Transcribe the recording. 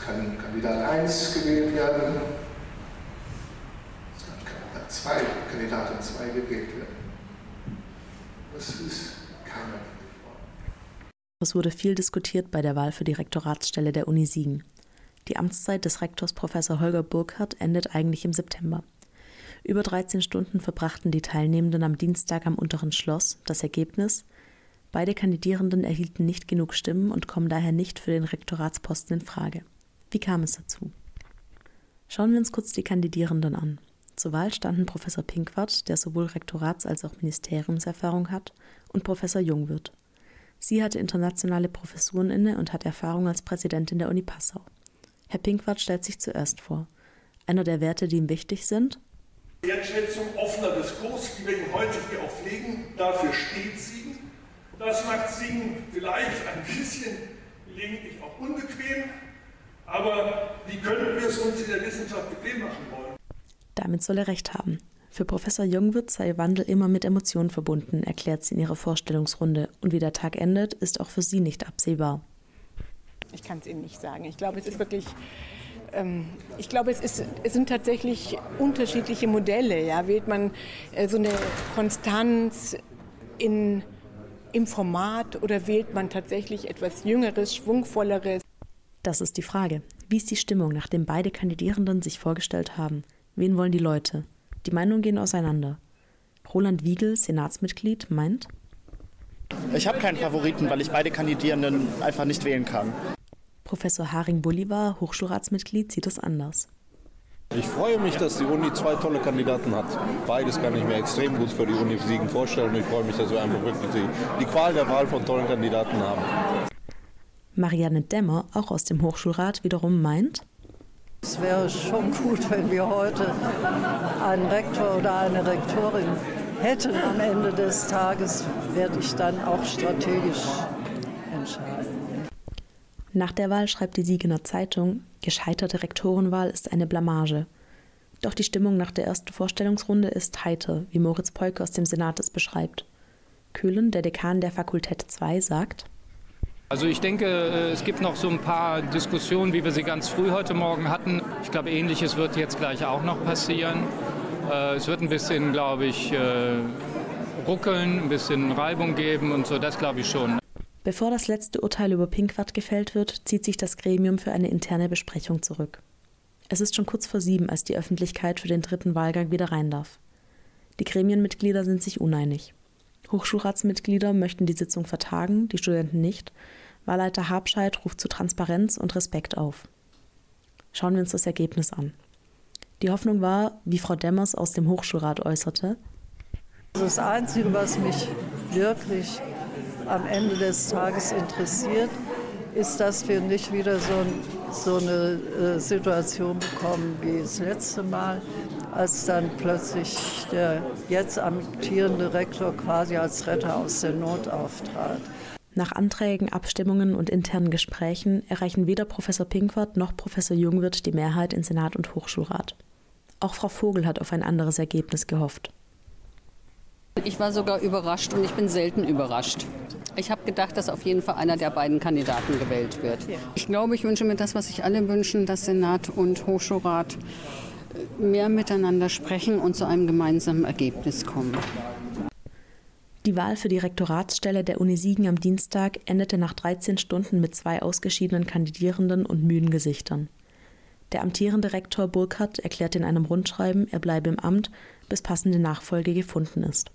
Es kann Kandidat 1 gewählt werden, es kann Kandidat 2, Kandidatin 2 gewählt werden. Das ist keine Es wurde viel diskutiert bei der Wahl für die Rektoratsstelle der Uni Siegen. Die Amtszeit des Rektors Professor Holger Burkhardt endet eigentlich im September. Über 13 Stunden verbrachten die Teilnehmenden am Dienstag am unteren Schloss. Das Ergebnis? Beide Kandidierenden erhielten nicht genug Stimmen und kommen daher nicht für den Rektoratsposten in Frage. Wie kam es dazu? Schauen wir uns kurz die Kandidierenden an. Zur Wahl standen Professor Pinkwart, der sowohl Rektorats- als auch Ministeriumserfahrung hat, und Professor Jungwirth. Sie hatte internationale Professuren inne und hat Erfahrung als Präsidentin der Uni Passau. Herr Pinkwart stellt sich zuerst vor. Einer der Werte, die ihm wichtig sind, Wertschätzung, offener Diskurs, die wir heute hier auch pflegen, dafür steht Siegen. Das macht Siegen vielleicht ein bisschen gelegentlich auch unbequem, aber wie können wir es uns in der Wissenschaft bequem machen wollen? Damit soll er recht haben. Für Professor Jungwirth sei Wandel immer mit Emotionen verbunden, erklärt sie in ihrer Vorstellungsrunde. Und wie der Tag endet, ist auch für sie nicht absehbar. Ich kann es Ihnen nicht sagen. Ich glaube, es ist wirklich ähm, ich glaube, es, ist, es, sind tatsächlich unterschiedliche Modelle. Ja? Wählt man äh, so eine Konstanz in, im Format oder wählt man tatsächlich etwas Jüngeres, Schwungvolleres? Das ist die Frage. Wie ist die Stimmung, nachdem beide Kandidierenden sich vorgestellt haben? Wen wollen die Leute? Die Meinungen gehen auseinander. Roland Wiegel, Senatsmitglied, meint, ich habe keinen Favoriten, weil ich beide Kandidierenden einfach nicht wählen kann. Professor Haring Bolivar, Hochschulratsmitglied, sieht es anders. Ich freue mich, dass die Uni zwei tolle Kandidaten hat. Beides kann ich mir extrem gut für die Uni Siegen vorstellen. Ich freue mich, dass wir einfach wirklich die, die Qual der Wahl von tollen Kandidaten haben. Marianne Dämmer, auch aus dem Hochschulrat, wiederum meint, es wäre schon gut, wenn wir heute einen Rektor oder eine Rektorin hätten. Am Ende des Tages werde ich dann auch strategisch entscheiden. Nach der Wahl schreibt die Siegener Zeitung, gescheiterte Rektorenwahl ist eine Blamage. Doch die Stimmung nach der ersten Vorstellungsrunde ist heiter, wie Moritz Peuke aus dem Senat es beschreibt. Köhlen, der Dekan der Fakultät 2, sagt, also ich denke, äh, es gibt noch so ein paar Diskussionen, wie wir sie ganz früh heute Morgen hatten. Ich glaube, ähnliches wird jetzt gleich auch noch passieren. Äh, es wird ein bisschen, glaube ich, äh, ruckeln, ein bisschen Reibung geben und so, das glaube ich schon. Bevor das letzte Urteil über Pinkwart gefällt wird, zieht sich das Gremium für eine interne Besprechung zurück. Es ist schon kurz vor sieben, als die Öffentlichkeit für den dritten Wahlgang wieder rein darf. Die Gremienmitglieder sind sich uneinig. Hochschulratsmitglieder möchten die Sitzung vertagen, die Studenten nicht. Wahlleiter Habscheid ruft zu Transparenz und Respekt auf. Schauen wir uns das Ergebnis an. Die Hoffnung war, wie Frau Demmers aus dem Hochschulrat äußerte, das Einzige, was mich wirklich am Ende des Tages interessiert, ist, dass wir nicht wieder so, so eine äh, Situation bekommen wie das letzte Mal, als dann plötzlich der jetzt amtierende Rektor quasi als Retter aus der Not auftrat. Nach Anträgen, Abstimmungen und internen Gesprächen erreichen weder Professor Pinkwart noch Professor Jungwirth die Mehrheit in Senat und Hochschulrat. Auch Frau Vogel hat auf ein anderes Ergebnis gehofft. Ich war sogar überrascht und ich bin selten überrascht. Ich habe gedacht, dass auf jeden Fall einer der beiden Kandidaten gewählt wird. Ich glaube, ich wünsche mir das, was sich alle wünschen, dass Senat und Hochschulrat mehr miteinander sprechen und zu einem gemeinsamen Ergebnis kommen. Die Wahl für die Rektoratsstelle der Uni Siegen am Dienstag endete nach 13 Stunden mit zwei ausgeschiedenen Kandidierenden und müden Gesichtern. Der amtierende Rektor Burkhardt erklärt in einem Rundschreiben, er bleibe im Amt, bis passende Nachfolge gefunden ist.